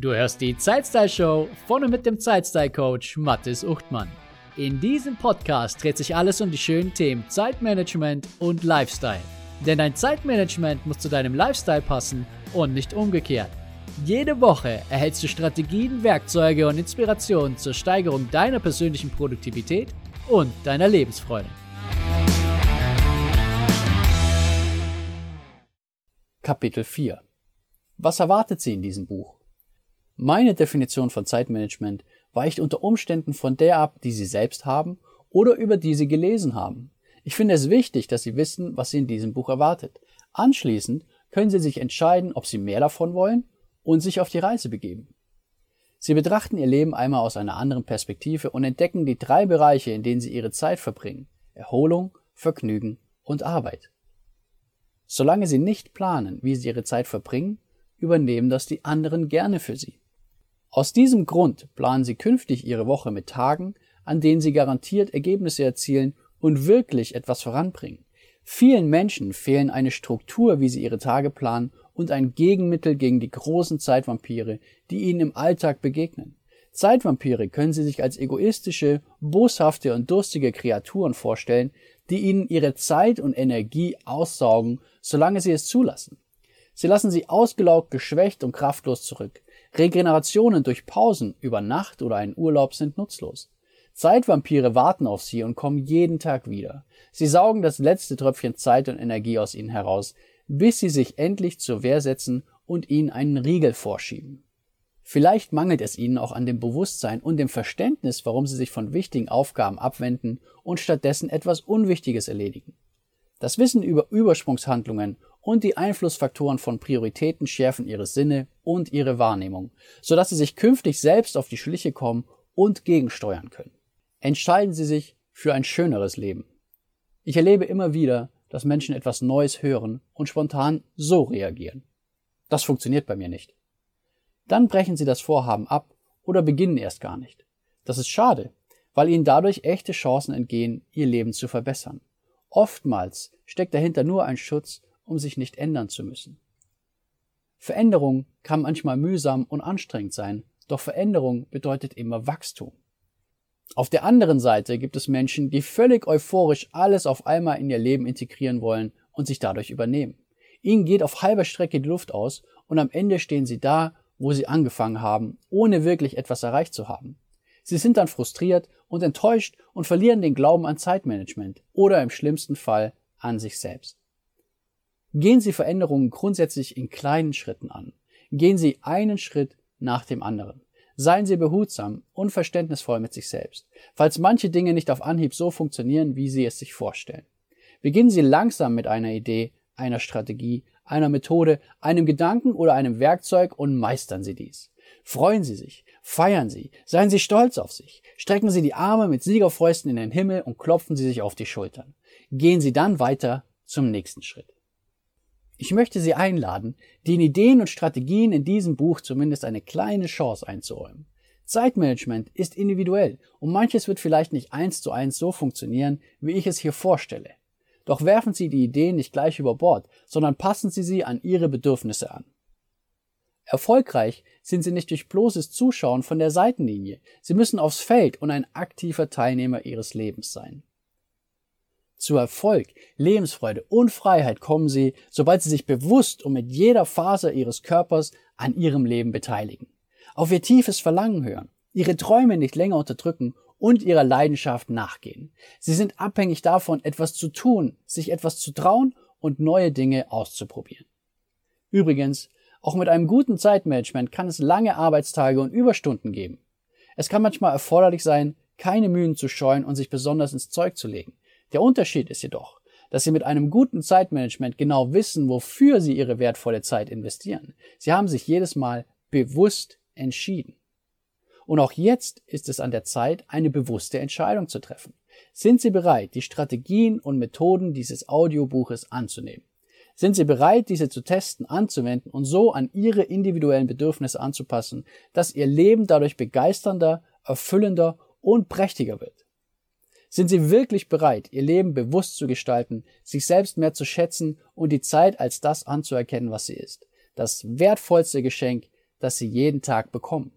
Du hörst die Zeitstyle Show von und mit dem Zeitstyle Coach Mathis Uchtmann. In diesem Podcast dreht sich alles um die schönen Themen Zeitmanagement und Lifestyle. Denn dein Zeitmanagement muss zu deinem Lifestyle passen und nicht umgekehrt. Jede Woche erhältst du Strategien, Werkzeuge und Inspirationen zur Steigerung deiner persönlichen Produktivität und deiner Lebensfreude. Kapitel 4 Was erwartet Sie in diesem Buch? Meine Definition von Zeitmanagement weicht unter Umständen von der ab, die Sie selbst haben oder über die Sie gelesen haben. Ich finde es wichtig, dass Sie wissen, was Sie in diesem Buch erwartet. Anschließend können Sie sich entscheiden, ob Sie mehr davon wollen und sich auf die Reise begeben. Sie betrachten Ihr Leben einmal aus einer anderen Perspektive und entdecken die drei Bereiche, in denen Sie Ihre Zeit verbringen. Erholung, Vergnügen und Arbeit. Solange Sie nicht planen, wie Sie Ihre Zeit verbringen, übernehmen das die anderen gerne für Sie. Aus diesem Grund planen Sie künftig Ihre Woche mit Tagen, an denen Sie garantiert Ergebnisse erzielen und wirklich etwas voranbringen. Vielen Menschen fehlen eine Struktur, wie sie ihre Tage planen und ein Gegenmittel gegen die großen Zeitvampire, die ihnen im Alltag begegnen. Zeitvampire können Sie sich als egoistische, boshafte und durstige Kreaturen vorstellen, die Ihnen Ihre Zeit und Energie aussaugen solange sie es zulassen. Sie lassen sie ausgelaugt, geschwächt und kraftlos zurück. Regenerationen durch Pausen über Nacht oder einen Urlaub sind nutzlos. Zeitvampire warten auf sie und kommen jeden Tag wieder. Sie saugen das letzte Tröpfchen Zeit und Energie aus ihnen heraus, bis sie sich endlich zur Wehr setzen und ihnen einen Riegel vorschieben. Vielleicht mangelt es ihnen auch an dem Bewusstsein und dem Verständnis, warum sie sich von wichtigen Aufgaben abwenden und stattdessen etwas Unwichtiges erledigen. Das Wissen über Übersprungshandlungen und die Einflussfaktoren von Prioritäten schärfen ihre Sinne und ihre Wahrnehmung, sodass sie sich künftig selbst auf die Schliche kommen und gegensteuern können. Entscheiden Sie sich für ein schöneres Leben. Ich erlebe immer wieder, dass Menschen etwas Neues hören und spontan so reagieren. Das funktioniert bei mir nicht. Dann brechen sie das Vorhaben ab oder beginnen erst gar nicht. Das ist schade, weil ihnen dadurch echte Chancen entgehen, ihr Leben zu verbessern. Oftmals steckt dahinter nur ein Schutz, um sich nicht ändern zu müssen. Veränderung kann manchmal mühsam und anstrengend sein, doch Veränderung bedeutet immer Wachstum. Auf der anderen Seite gibt es Menschen, die völlig euphorisch alles auf einmal in ihr Leben integrieren wollen und sich dadurch übernehmen. Ihnen geht auf halber Strecke die Luft aus und am Ende stehen sie da, wo sie angefangen haben, ohne wirklich etwas erreicht zu haben. Sie sind dann frustriert und enttäuscht und verlieren den Glauben an Zeitmanagement oder im schlimmsten Fall an sich selbst. Gehen Sie Veränderungen grundsätzlich in kleinen Schritten an. Gehen Sie einen Schritt nach dem anderen. Seien Sie behutsam und verständnisvoll mit sich selbst, falls manche Dinge nicht auf Anhieb so funktionieren, wie Sie es sich vorstellen. Beginnen Sie langsam mit einer Idee, einer Strategie, einer Methode, einem Gedanken oder einem Werkzeug und meistern Sie dies. Freuen Sie sich, feiern Sie, seien Sie stolz auf sich, strecken Sie die Arme mit Siegerfäusten in den Himmel und klopfen Sie sich auf die Schultern. Gehen Sie dann weiter zum nächsten Schritt. Ich möchte Sie einladen, den Ideen und Strategien in diesem Buch zumindest eine kleine Chance einzuräumen. Zeitmanagement ist individuell und manches wird vielleicht nicht eins zu eins so funktionieren, wie ich es hier vorstelle. Doch werfen Sie die Ideen nicht gleich über Bord, sondern passen Sie sie an Ihre Bedürfnisse an. Erfolgreich sind sie nicht durch bloßes Zuschauen von der Seitenlinie. Sie müssen aufs Feld und ein aktiver Teilnehmer ihres Lebens sein. Zu Erfolg, Lebensfreude und Freiheit kommen sie, sobald sie sich bewusst und mit jeder Faser ihres Körpers an ihrem Leben beteiligen. Auf ihr tiefes Verlangen hören, ihre Träume nicht länger unterdrücken und ihrer Leidenschaft nachgehen. Sie sind abhängig davon, etwas zu tun, sich etwas zu trauen und neue Dinge auszuprobieren. Übrigens, auch mit einem guten Zeitmanagement kann es lange Arbeitstage und Überstunden geben. Es kann manchmal erforderlich sein, keine Mühen zu scheuen und sich besonders ins Zeug zu legen. Der Unterschied ist jedoch, dass Sie mit einem guten Zeitmanagement genau wissen, wofür Sie Ihre wertvolle Zeit investieren. Sie haben sich jedes Mal bewusst entschieden. Und auch jetzt ist es an der Zeit, eine bewusste Entscheidung zu treffen. Sind Sie bereit, die Strategien und Methoden dieses Audiobuches anzunehmen? Sind Sie bereit, diese zu testen, anzuwenden und so an Ihre individuellen Bedürfnisse anzupassen, dass Ihr Leben dadurch begeisternder, erfüllender und prächtiger wird? Sind Sie wirklich bereit, Ihr Leben bewusst zu gestalten, sich selbst mehr zu schätzen und die Zeit als das anzuerkennen, was sie ist? Das wertvollste Geschenk, das Sie jeden Tag bekommen.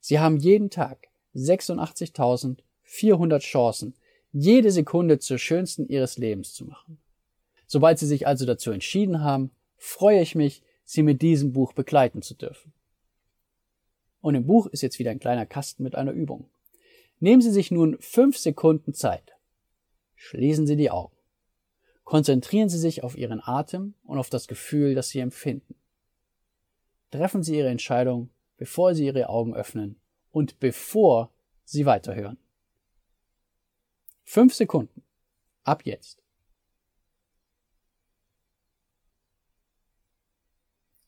Sie haben jeden Tag 86.400 Chancen, jede Sekunde zur schönsten Ihres Lebens zu machen. Sobald Sie sich also dazu entschieden haben, freue ich mich, Sie mit diesem Buch begleiten zu dürfen. Und im Buch ist jetzt wieder ein kleiner Kasten mit einer Übung. Nehmen Sie sich nun fünf Sekunden Zeit. Schließen Sie die Augen. Konzentrieren Sie sich auf Ihren Atem und auf das Gefühl, das Sie empfinden. Treffen Sie Ihre Entscheidung, bevor Sie Ihre Augen öffnen und bevor Sie weiterhören. Fünf Sekunden. Ab jetzt.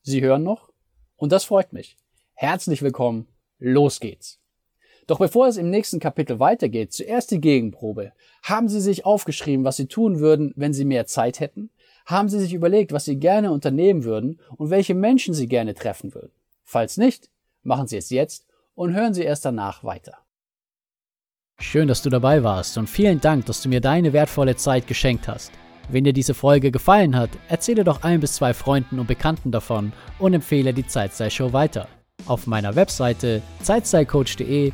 Sie hören noch? Und das freut mich. Herzlich willkommen. Los geht's. Doch bevor es im nächsten Kapitel weitergeht, zuerst die Gegenprobe. Haben Sie sich aufgeschrieben, was Sie tun würden, wenn Sie mehr Zeit hätten? Haben Sie sich überlegt, was Sie gerne unternehmen würden und welche Menschen Sie gerne treffen würden? Falls nicht, machen Sie es jetzt und hören Sie erst danach weiter. Schön, dass du dabei warst und vielen Dank, dass du mir deine wertvolle Zeit geschenkt hast. Wenn dir diese Folge gefallen hat, erzähle doch ein bis zwei Freunden und Bekannten davon und empfehle die Zeitstyle-Show weiter. Auf meiner Webseite zeitstylecoach.de